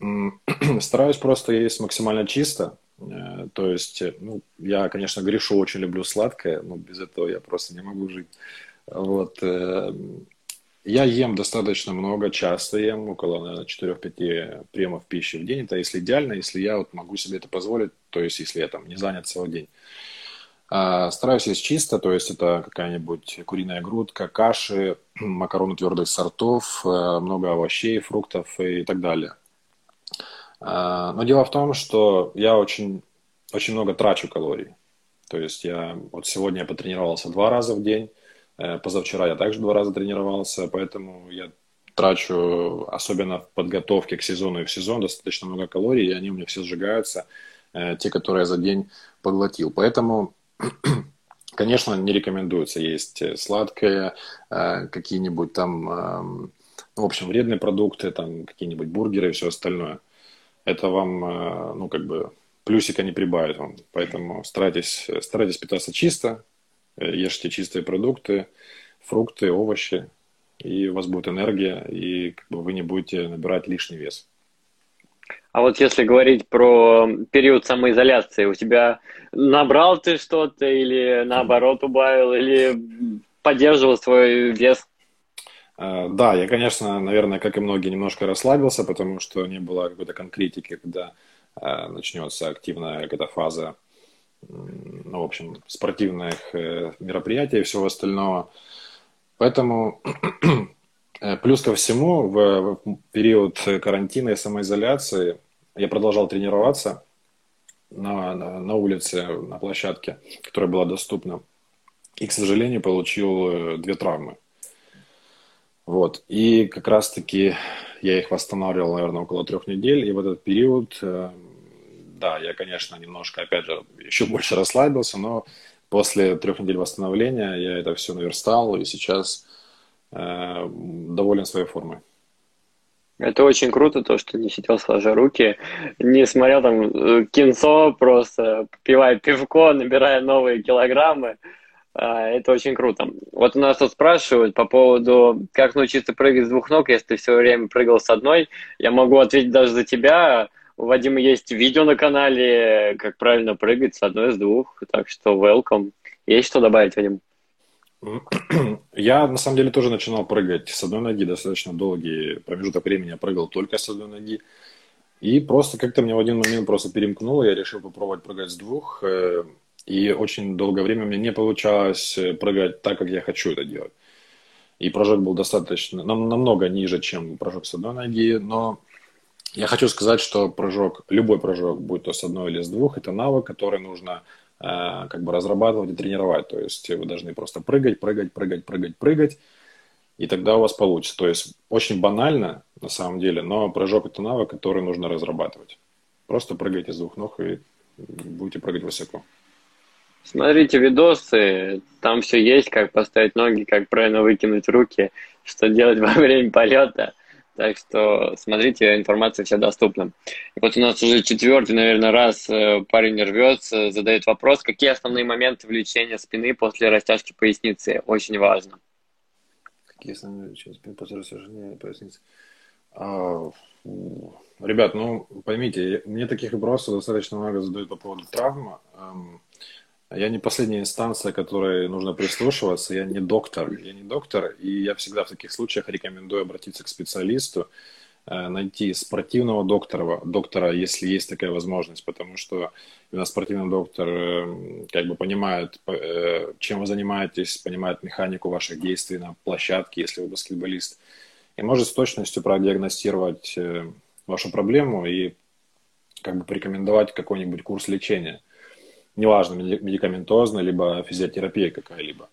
Стараюсь просто есть максимально чисто. Э, то есть, ну, я, конечно, грешу, очень люблю сладкое, но без этого я просто не могу жить. Вот. Я ем достаточно много, часто ем, около 4-5 приемов пищи в день. Это если идеально, если я вот могу себе это позволить, то есть если я там не занят целый день. А, стараюсь есть чисто, то есть это какая-нибудь куриная грудка, каши, макароны твердых сортов, э, много овощей, фруктов и так далее. А, но дело в том, что я очень, очень много трачу калорий. То есть я вот сегодня я потренировался два раза в день, позавчера я также два раза тренировался, поэтому я трачу, особенно в подготовке к сезону и в сезон, достаточно много калорий, и они у меня все сжигаются, э, те, которые я за день поглотил. Поэтому, конечно, не рекомендуется есть сладкое, э, какие-нибудь там, эм, ну, в общем, вредные продукты, там какие-нибудь бургеры и все остальное. Это вам, ну, как бы, плюсика не прибавит вам. Поэтому старайтесь, старайтесь питаться чисто, Э, ешьте чистые продукты, фрукты, овощи, и у вас будет энергия, и как бы, вы не будете набирать лишний вес. А вот если говорить про период самоизоляции, у тебя набрал ты что-то или наоборот убавил, или поддерживал свой вес? Э, да, я, конечно, наверное, как и многие, немножко расслабился, потому что не было какой-то конкретики, когда э, начнется активная какая-то фаза ну, в общем, спортивных э, мероприятий и всего остального. Поэтому э, плюс ко всему в, период карантина и самоизоляции я продолжал тренироваться на, на, на улице, на площадке, которая была доступна. И, к сожалению, получил э, две травмы. Вот. И как раз-таки я их восстанавливал, наверное, около трех недель. И в этот период да, я, конечно, немножко, опять же, еще больше расслабился, но после трех недель восстановления я это все наверстал, и сейчас э, доволен своей формой. Это очень круто, то, что не сидел сложа руки, не смотрел там э, кинцо, просто пивая пивко, набирая новые килограммы. А, это очень круто. Вот у нас тут спрашивают по поводу, как научиться прыгать с двух ног, если ты все время прыгал с одной. Я могу ответить даже за тебя. У Вадима есть видео на канале, как правильно прыгать с одной, с двух, так что welcome. Есть что добавить, Вадим? Я, на самом деле, тоже начинал прыгать с одной ноги, достаточно долгий промежуток времени я прыгал только с одной ноги. И просто как-то мне в один момент просто перемкнуло, я решил попробовать прыгать с двух. Э, и очень долгое время мне не получалось э, прыгать так, как я хочу это делать. И прыжок был достаточно, намного ниже, чем прыжок с одной ноги, но я хочу сказать, что прыжок, любой прыжок, будь то с одной или с двух, это навык, который нужно э, как бы разрабатывать и тренировать. То есть вы должны просто прыгать, прыгать, прыгать, прыгать, прыгать, и тогда у вас получится. То есть очень банально на самом деле, но прыжок это навык, который нужно разрабатывать. Просто прыгайте с двух ног и будете прыгать высоко. Смотрите видосы, там все есть, как поставить ноги, как правильно выкинуть руки, что делать во время полета. Так что смотрите, информация вся доступна. И вот у нас уже четвертый, наверное, раз э, парень рвется, задает вопрос, какие основные моменты влечения спины после растяжки поясницы? Очень важно. Какие основные влечения спины после растяжки поясницы? А, ребят, ну, поймите, мне таких вопросов достаточно много задают по поводу травмы. Я не последняя инстанция, которой нужно прислушиваться. Я не доктор. Я не доктор, и я всегда в таких случаях рекомендую обратиться к специалисту, э, найти спортивного доктора, доктора, если есть такая возможность, потому что именно спортивный доктор э, как бы понимает, э, чем вы занимаетесь, понимает механику ваших действий на площадке, если вы баскетболист, и может с точностью продиагностировать вашу проблему и как бы порекомендовать какой-нибудь курс лечения. Неважно, медикаментозно, либо физиотерапия какая-либо.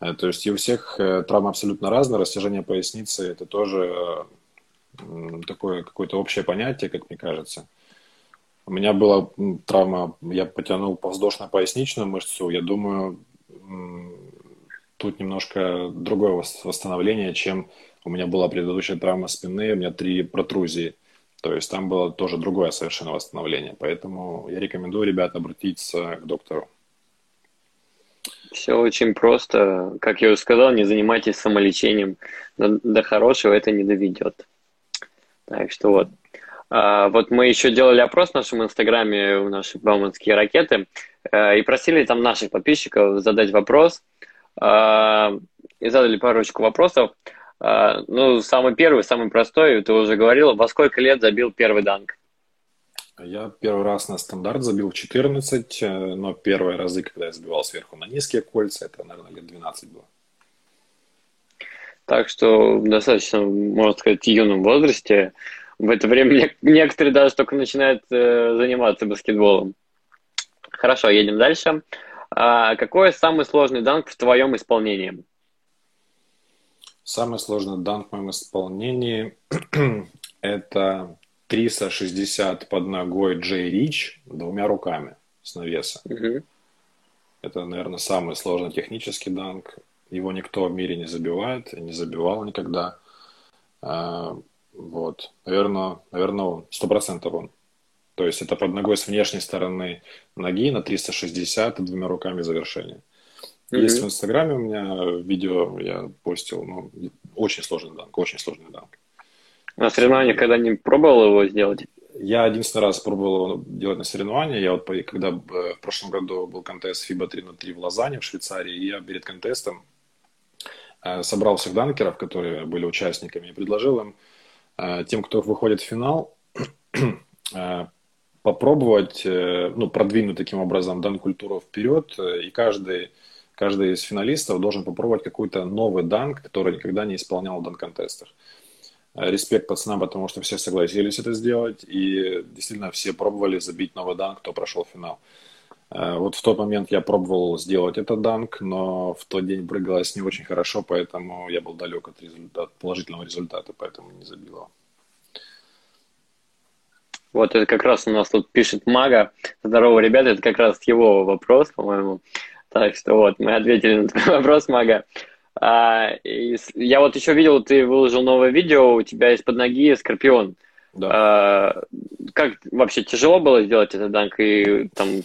Э, то есть и у всех э, травмы абсолютно разные. Растяжение поясницы – это тоже такое какое-то общее понятие, как мне кажется. У меня была травма, я потянул воздушно-поясничную мышцу. Я думаю, тут немножко другое восстановление, чем у меня была предыдущая травма спины, у меня три протрузии. То есть там было тоже другое совершенно восстановление. Поэтому я рекомендую, ребят, обратиться к доктору. Все очень просто. Как я уже сказал, не занимайтесь самолечением. До, до хорошего это не доведет. Так что вот. А, вот мы еще делали опрос в нашем инстаграме, в наши бауманские ракеты, а, и просили там наших подписчиков задать вопрос. А, и задали парочку вопросов. А, ну, самый первый, самый простой, ты уже говорил, во сколько лет забил первый данк? Я первый раз на стандарт забил в 14, э, но первые разы, когда я забивал сверху на низкие кольца, это, наверное, лет 12 было. Так что достаточно, можно сказать, юном возрасте. В это время некоторые даже только начинают э, заниматься баскетболом. Хорошо, едем дальше. А какой самый сложный данк в твоем исполнении? Самый сложный данк в моем исполнении – это 360 под ногой Джей Рич двумя руками с навеса. Угу. Это, наверное, самый сложный технический данк. Его никто в мире не забивает и не забивал никогда. А, вот. Наверное, наверное, он. Сто процентов он. То есть это под ногой с внешней стороны ноги на 360 и двумя руками завершение. Mm-hmm. Есть в Инстаграме у меня видео, я постил, ну, очень сложный данк, очень сложный данк. На соревнованиях когда не пробовал его сделать? Я единственный раз пробовал его делать на соревнованиях. Я вот, когда э, в прошлом году был контест FIBA 3 на 3 в Лозанне, в Швейцарии, и я перед контестом э, собрал всех данкеров, которые были участниками, и предложил им, э, тем, кто выходит в финал, попробовать, ну, продвинуть таким образом дан-культуру вперед, и каждый, каждый из финалистов должен попробовать какой-то новый данк, который никогда не исполнял в дан-контестах. Респект пацанам, потому что все согласились это сделать, и действительно все пробовали забить новый данк, кто прошел финал. Э, вот в тот момент я пробовал сделать этот данк, но в тот день прыгалось не очень хорошо, поэтому я был далек от, результата, от положительного результата, поэтому не забил его. Вот это как раз у нас тут пишет Мага. Здорово, ребята, это как раз его вопрос, по-моему. Так что вот, мы ответили на твой вопрос, Мага. А, я вот еще видел, ты выложил новое видео, у тебя из-под ноги скорпион. Да. А, как вообще тяжело было сделать этот данк и там?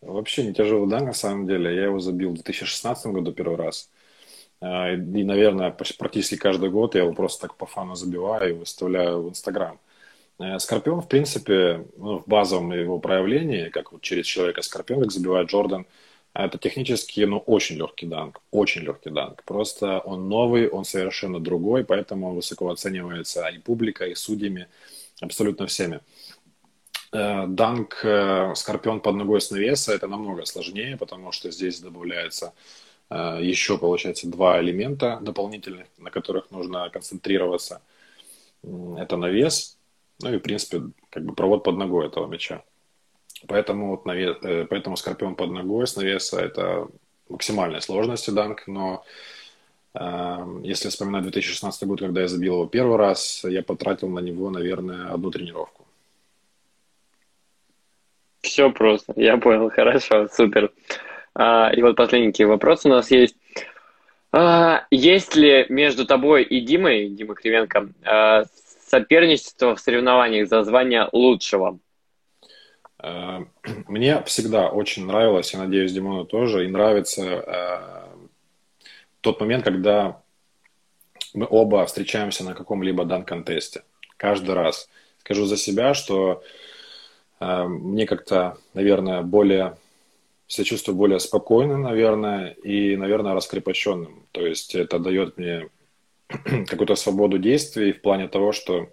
Вообще не тяжелый данк на самом деле. Я его забил в 2016 году первый раз. А, и, наверное, практически каждый год я его просто так по фану забиваю и выставляю в Инстаграм. Э, скорпион, в принципе, ну, в базовом его проявлении, как вот через человека скорпион, как забивает Джордан – это технически, ну, очень легкий данк, очень легкий данк. Просто он новый, он совершенно другой, поэтому высоко оценивается и публикой, и судьями, абсолютно всеми. Э, данк э, Скорпион под ногой с навеса это намного сложнее, потому что здесь добавляется э, еще, получается, два элемента дополнительных, на которых нужно концентрироваться. Это навес, ну и, в принципе, как бы провод под ногой этого мяча. Поэтому, вот навес, э, поэтому скорпион под ногой с навеса – это максимальная сложность данк, но э, если вспоминать 2016 год, когда я забил его первый раз, я потратил на него, наверное, одну тренировку. Все просто, я понял, хорошо, супер. А, и вот последний вопрос у нас есть. А, есть ли между тобой и Димой, Димой Кривенко, а, соперничество в соревнованиях за звание лучшего? Э, мне всегда очень нравилось, я надеюсь, Димону тоже, и нравится э, тот момент, когда мы оба встречаемся на каком-либо дан-контесте. Каждый раз. Скажу за себя, что э, мне как-то, наверное, более себя чувствую более спокойным, наверное, и, наверное, раскрепощенным. То есть это дает мне какую-то свободу действий в плане того, что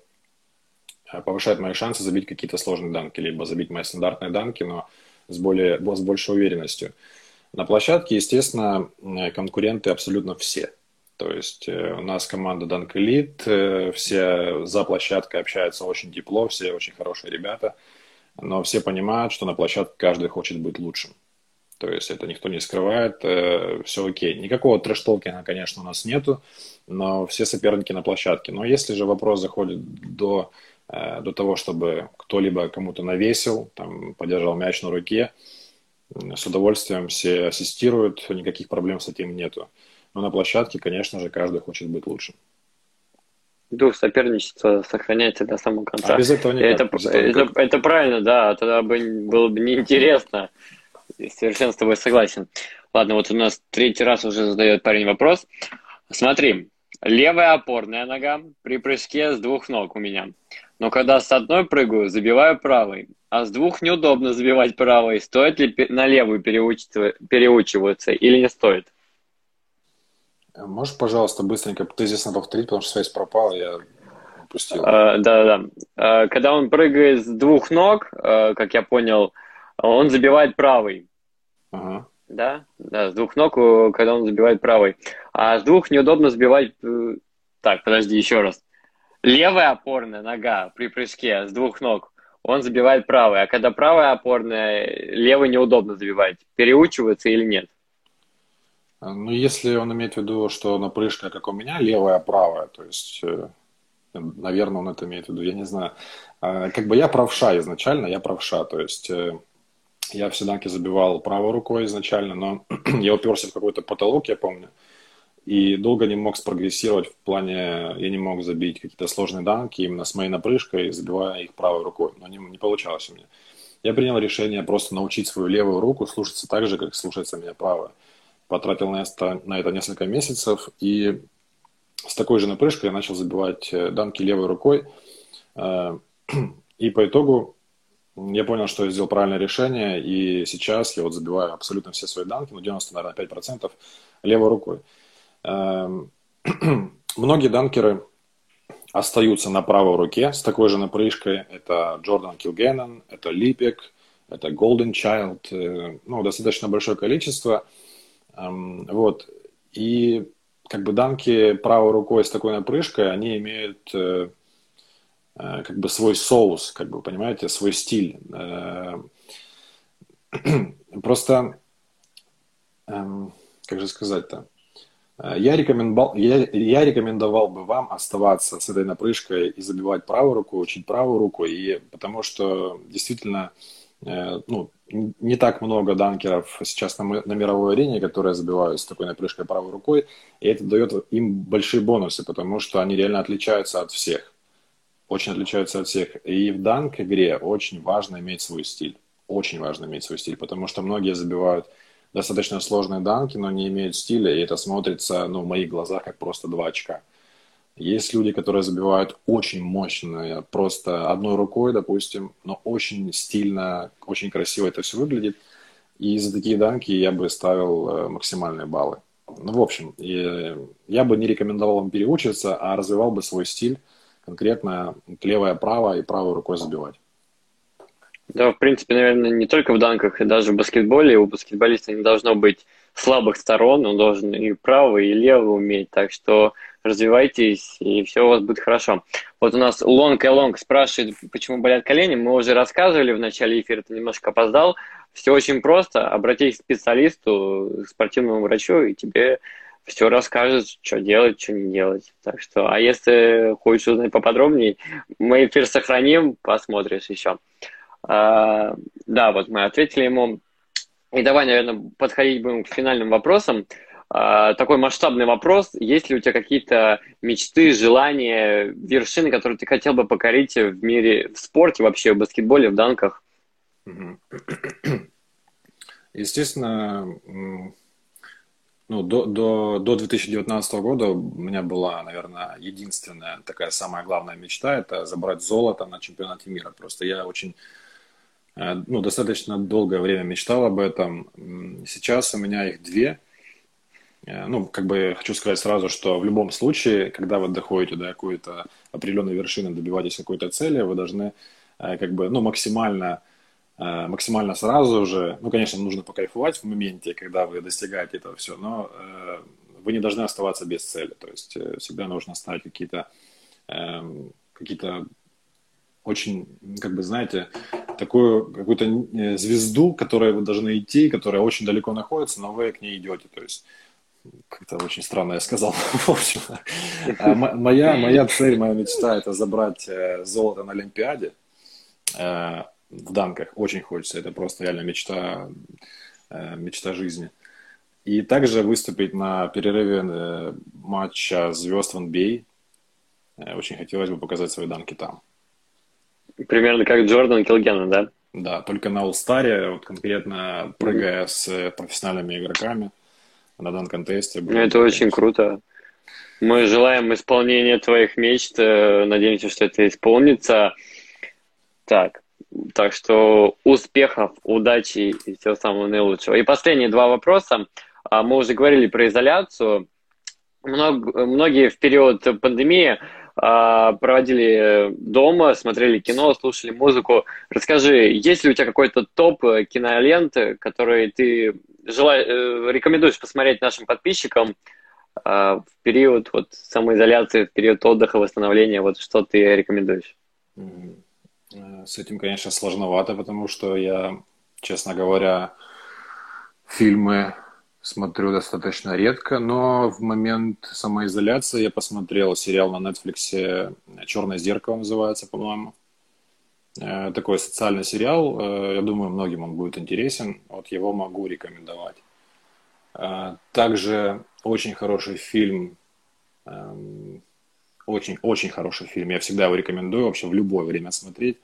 повышает мои шансы забить какие-то сложные данки, либо забить мои стандартные данки, но с, более, с большей уверенностью. На площадке, естественно, конкуренты абсолютно все. То есть э, у нас команда Dunk Elite, все за площадкой общаются очень тепло, все очень хорошие ребята, но все понимают, что на площадке каждый хочет быть лучшим. То есть это никто не скрывает, все окей. Никакого трэш-толкинга, конечно, у нас нету, но все соперники на площадке. Но если же вопрос заходит до, до того, чтобы кто-либо кому-то навесил, там, подержал мяч на руке, с удовольствием все ассистируют, никаких проблем с этим нету. Но на площадке, конечно же, каждый хочет быть лучшим. Дух соперничества сохраняется до самого конца. А без этого никак. Это, без этого никак. это, это правильно, да, тогда бы было бы неинтересно. Совершенно с тобой согласен. Ладно, вот у нас третий раз уже задает парень вопрос. Смотри, левая опорная нога при прыжке с двух ног у меня. Но когда с одной прыгаю, забиваю правой. А с двух неудобно забивать правой. Стоит ли на левую переучиваться или не стоит? Можешь, пожалуйста, быстренько тезисно повторить, потому что связь пропала, я упустил. А, да, да. А, когда он прыгает с двух ног, а, как я понял, он забивает правой. Ага. Да, да, с двух ног, когда он забивает правой. А с двух неудобно забивать... Э, так, подожди, еще раз. Левая опорная нога при прыжке с двух ног, он забивает правой. А когда правая опорная, левой неудобно забивать. Переучивается или нет? Ну, если он имеет в виду, что на прыжке, как у меня, левая, правая, то есть, э, наверное, он это имеет в виду, я не знаю. А, как бы я правша изначально, я правша, то есть э, я все данки забивал правой рукой изначально, но я уперся в какой-то потолок, я помню, и долго не мог спрогрессировать в плане, я не мог забить какие-то сложные данки именно с моей напрыжкой, забивая их правой рукой, но не, не получалось у меня. Я принял решение просто научить свою левую руку слушаться так же, как слушается меня правая потратил на это, на это несколько месяцев, и с такой же напрыжкой я начал забивать э, данки левой рукой. Э, и по итогу я понял, что я сделал правильное решение, и сейчас я вот забиваю абсолютно все свои данки, ну 90, наверное, 5% левой рукой. Эм, многие данкеры остаются на правой руке с такой же напрыжкой. Это Джордан Килгеннон, это Липек, это Golden Child, э, ну, достаточно большое количество – вот. И как бы данки правой рукой с такой напрыжкой, они имеют э, э, как бы свой соус, как бы, понимаете, свой стиль. Просто, эм, как же сказать-то, я рекомендовал, я, я рекомендовал бы вам оставаться с этой напрыжкой и забивать правую руку, учить правую руку, и потому что действительно Э, ну, не так много данкеров сейчас на, на мировой арене, которые забивают с такой напрыжкой правой рукой, и это дает им большие бонусы, потому что они реально отличаются от всех. Очень отличаются от всех. И в данк-игре очень важно иметь свой стиль. Очень важно иметь свой стиль, потому что многие забивают достаточно сложные данки, но не имеют стиля, и это смотрится ну, в моих глазах как просто два очка. Есть люди, которые забивают очень мощно, просто одной рукой, допустим, но очень стильно, очень красиво это все выглядит. И за такие данки я бы ставил э, максимальные баллы. Ну, в общем, я бы не рекомендовал вам переучиться, а развивал бы свой стиль, конкретно левая, правая и правой рукой забивать. Да, в принципе, наверное, не только в данках, и даже в баскетболе. У баскетболиста не должно быть слабых сторон, он должен и правый, и левый уметь. Так что развивайтесь, и все у вас будет хорошо. Вот у нас Лонг и Лонг спрашивает, почему болят колени. Мы уже рассказывали в начале эфира, ты немножко опоздал. Все очень просто. Обратись к специалисту, к спортивному врачу, и тебе все расскажет, что делать, что не делать. Так что, а если хочешь узнать поподробнее, мы эфир сохраним, посмотришь еще. А, да, вот мы ответили ему. И давай, наверное, подходить будем к финальным вопросам. А, такой масштабный вопрос. Есть ли у тебя какие-то мечты, желания, вершины, которые ты хотел бы покорить в мире, в спорте вообще, в баскетболе, в данках? Естественно, ну, до, до, до 2019 года у меня была, наверное, единственная такая самая главная мечта – это забрать золото на чемпионате мира. Просто я очень, ну, достаточно долгое время мечтал об этом. Сейчас у меня их две – Э, ну, как бы хочу сказать сразу, что в любом случае, когда вы доходите до какой-то определенной вершины, добиваетесь какой-то цели, вы должны э, как бы, ну, максимально, э, максимально сразу же, ну, конечно, нужно покайфовать в моменте, когда вы достигаете этого все, но вы не должны оставаться без цели. То есть всегда нужно ставить какие-то эм, какие-то очень, как бы, знаете, такую какую-то э, звезду, которой вы должны идти, которая очень далеко находится, но вы к ней идете. То есть как-то очень странно я сказал. В общем, а моя, моя цель, моя мечта – это забрать э, золото на Олимпиаде э, в данках. Очень хочется. Это просто реально мечта, мечта жизни. И также выступить на перерыве матча звезд в NBA. Очень хотелось бы показать свои данки там. Примерно как Джордан Килгена, да? Да, только на All-Star, вот конкретно прыгая mm-hmm. с профессиональными игроками на дан-контесте. Ну, это очень круто. Мы желаем исполнения твоих мечт, э, надеемся, что это исполнится. Так, так что успехов, удачи и всего самого наилучшего. И последние два вопроса. А, мы уже говорили про изоляцию. Мног, многие в период пандемии проводили дома, смотрели кино, слушали музыку. Расскажи, есть ли у тебя какой-то топ кинолент, который ты желаешь, э, рекомендуешь посмотреть нашим подписчикам а, в период вот самоизоляции, в период отдыха, восстановления? Вот что ты рекомендуешь? Э, с этим, конечно, сложновато, потому что я, честно говоря, фильмы смотрю достаточно редко, но в момент самоизоляции я посмотрел сериал на Netflix «Черное зеркало» называется, по-моему. Э, такой социальный сериал, э, я думаю, многим он будет интересен, вот его могу рекомендовать. Э, также очень хороший фильм, очень-очень эм, хороший фильм, я всегда его рекомендую вообще в любое время смотреть.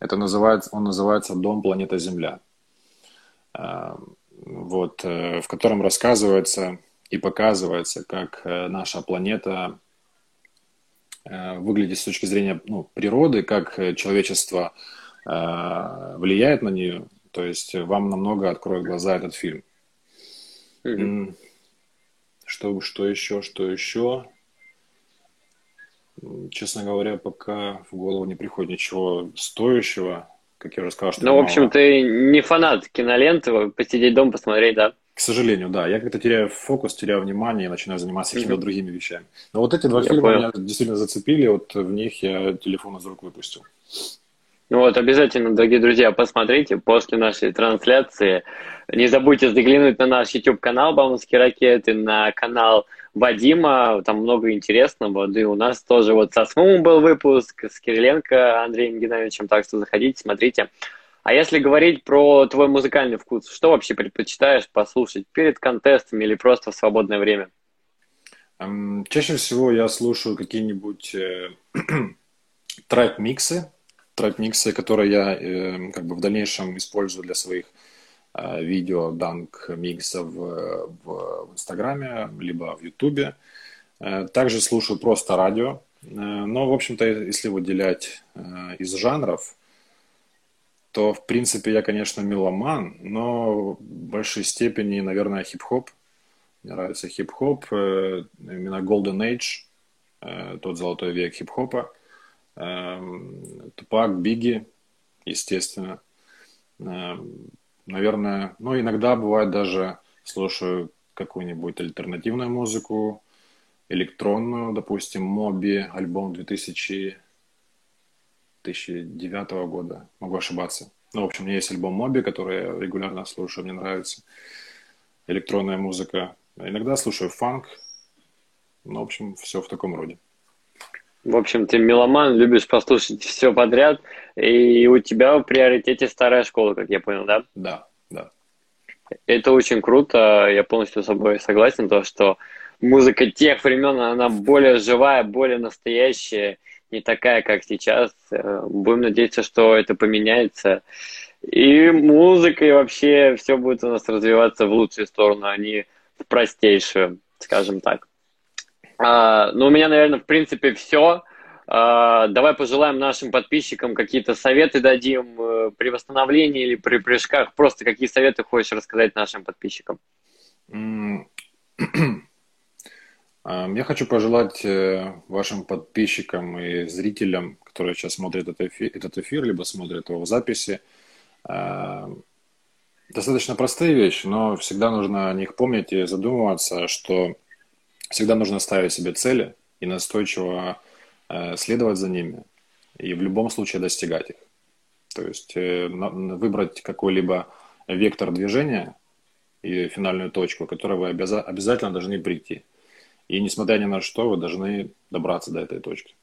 Это называется, он называется «Дом, планета Земля» вот, э, в котором рассказывается и показывается, как э, наша планета э, выглядит с точки зрения ну, природы, как человечество влияет на нее. То есть вам намного откроет глаза этот фильм. Mm-hmm. Что, что еще, что еще? Честно говоря, пока в голову не приходит ничего стоящего как я уже сказал, что... Ну, в общем, ты не фанат киноленты, посидеть дома, посмотреть, да? К сожалению, да. Я как-то теряю фокус, теряю внимание и начинаю заниматься какими-то mm-hmm. другими вещами. Но вот эти два я фильма понял. меня действительно зацепили, вот в них я телефон из рук выпустил. Ну вот, обязательно, дорогие друзья, посмотрите после нашей трансляции. Не забудьте заглянуть на наш YouTube-канал «Бауманские ракеты», на канал Вадима, там много интересного, да и у нас тоже вот со СМУМ был выпуск, с Кириленко Андреем Геннадьевичем, так что заходите, смотрите. А если говорить про твой музыкальный вкус, что вообще предпочитаешь послушать перед контестами или просто в свободное время? Чаще всего я слушаю какие-нибудь э, трэп-миксы, трэп-миксы, которые я э, как бы в дальнейшем использую для своих видео данк микса в, в, Инстаграме, либо в Ютубе. Э, также слушаю просто радио. Э, но, в общем-то, если выделять из жанров, то, в принципе, я, конечно, меломан, но в большей степени, наверное, хип-хоп. Мне нравится хип-хоп, именно Golden Age, тот золотой век хип-хопа. Тупак, Бигги, естественно наверное, ну, иногда бывает даже слушаю какую-нибудь альтернативную музыку, электронную, допустим, Моби, альбом 2000, 2009 года, могу ошибаться. Ну, в общем, у меня есть альбом Моби, который я регулярно слушаю, мне нравится. Электронная музыка. Иногда слушаю фанк. Ну, в общем, все в таком роде. В общем, ты меломан, любишь послушать все подряд, и у тебя в приоритете старая школа, как я понял, да? Да, да. Это очень круто, я полностью с собой согласен, то, что музыка тех времен, она более живая, более настоящая, не такая, как сейчас. Э, будем надеяться, что это поменяется. И музыка, и вообще все будет у нас развиваться в лучшую сторону, а не в простейшую, скажем так. А, ну, у меня, наверное, в принципе все. А, давай пожелаем нашим подписчикам какие-то советы дадим э, при восстановлении или при прыжках. Просто какие советы хочешь рассказать нашим подписчикам? Я хочу пожелать э, вашим подписчикам и зрителям, которые сейчас смотрят этот эфир, этот эфир либо смотрят его в записи, э, достаточно простые вещи, но всегда нужно о них помнить и задумываться, что Всегда нужно ставить себе цели и настойчиво э, следовать за ними, и в любом случае достигать их. То есть э, выбрать какой-либо вектор движения и финальную точку, к которой вы обяза- обязательно должны прийти. И несмотря ни на что, вы должны добраться до этой точки.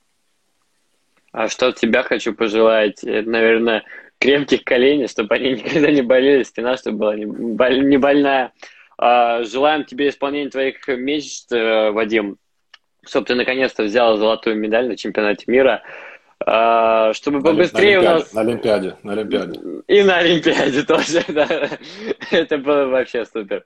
А что от тебя хочу пожелать? Наверное, крепких коленей, чтобы они никогда не болели, спина, чтобы была не больная. А, желаем тебе исполнения твоих мечт, э, Вадим, чтобы ты наконец-то взял золотую медаль на чемпионате мира. А, чтобы побыстрее на у нас... На Олимпиаде, на Олимпиаде. И на Олимпиаде тоже, да. Это было вообще супер.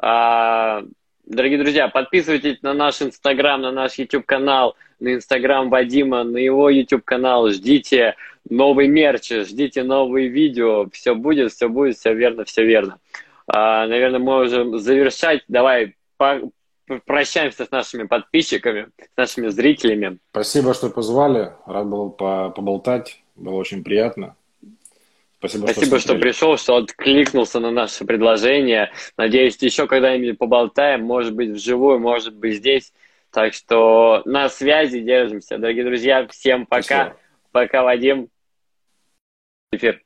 А, дорогие друзья, подписывайтесь на наш Инстаграм, на наш YouTube-канал, на Инстаграм Вадима, на его YouTube-канал. Ждите новый мерч, ждите новые видео. Все будет, все будет, все верно, все верно. А, наверное, уже завершать. Давай прощаемся с нашими подписчиками, с нашими зрителями. Спасибо, что позвали. Рад был поболтать. Было очень приятно. Спасибо, Спасибо что, что пришел, что откликнулся на наше предложение. Надеюсь, еще когда-нибудь поболтаем, может быть, вживую, может быть, здесь. Так что на связи держимся. Дорогие друзья, всем пока. Спасибо. Пока, Вадим. Эфир.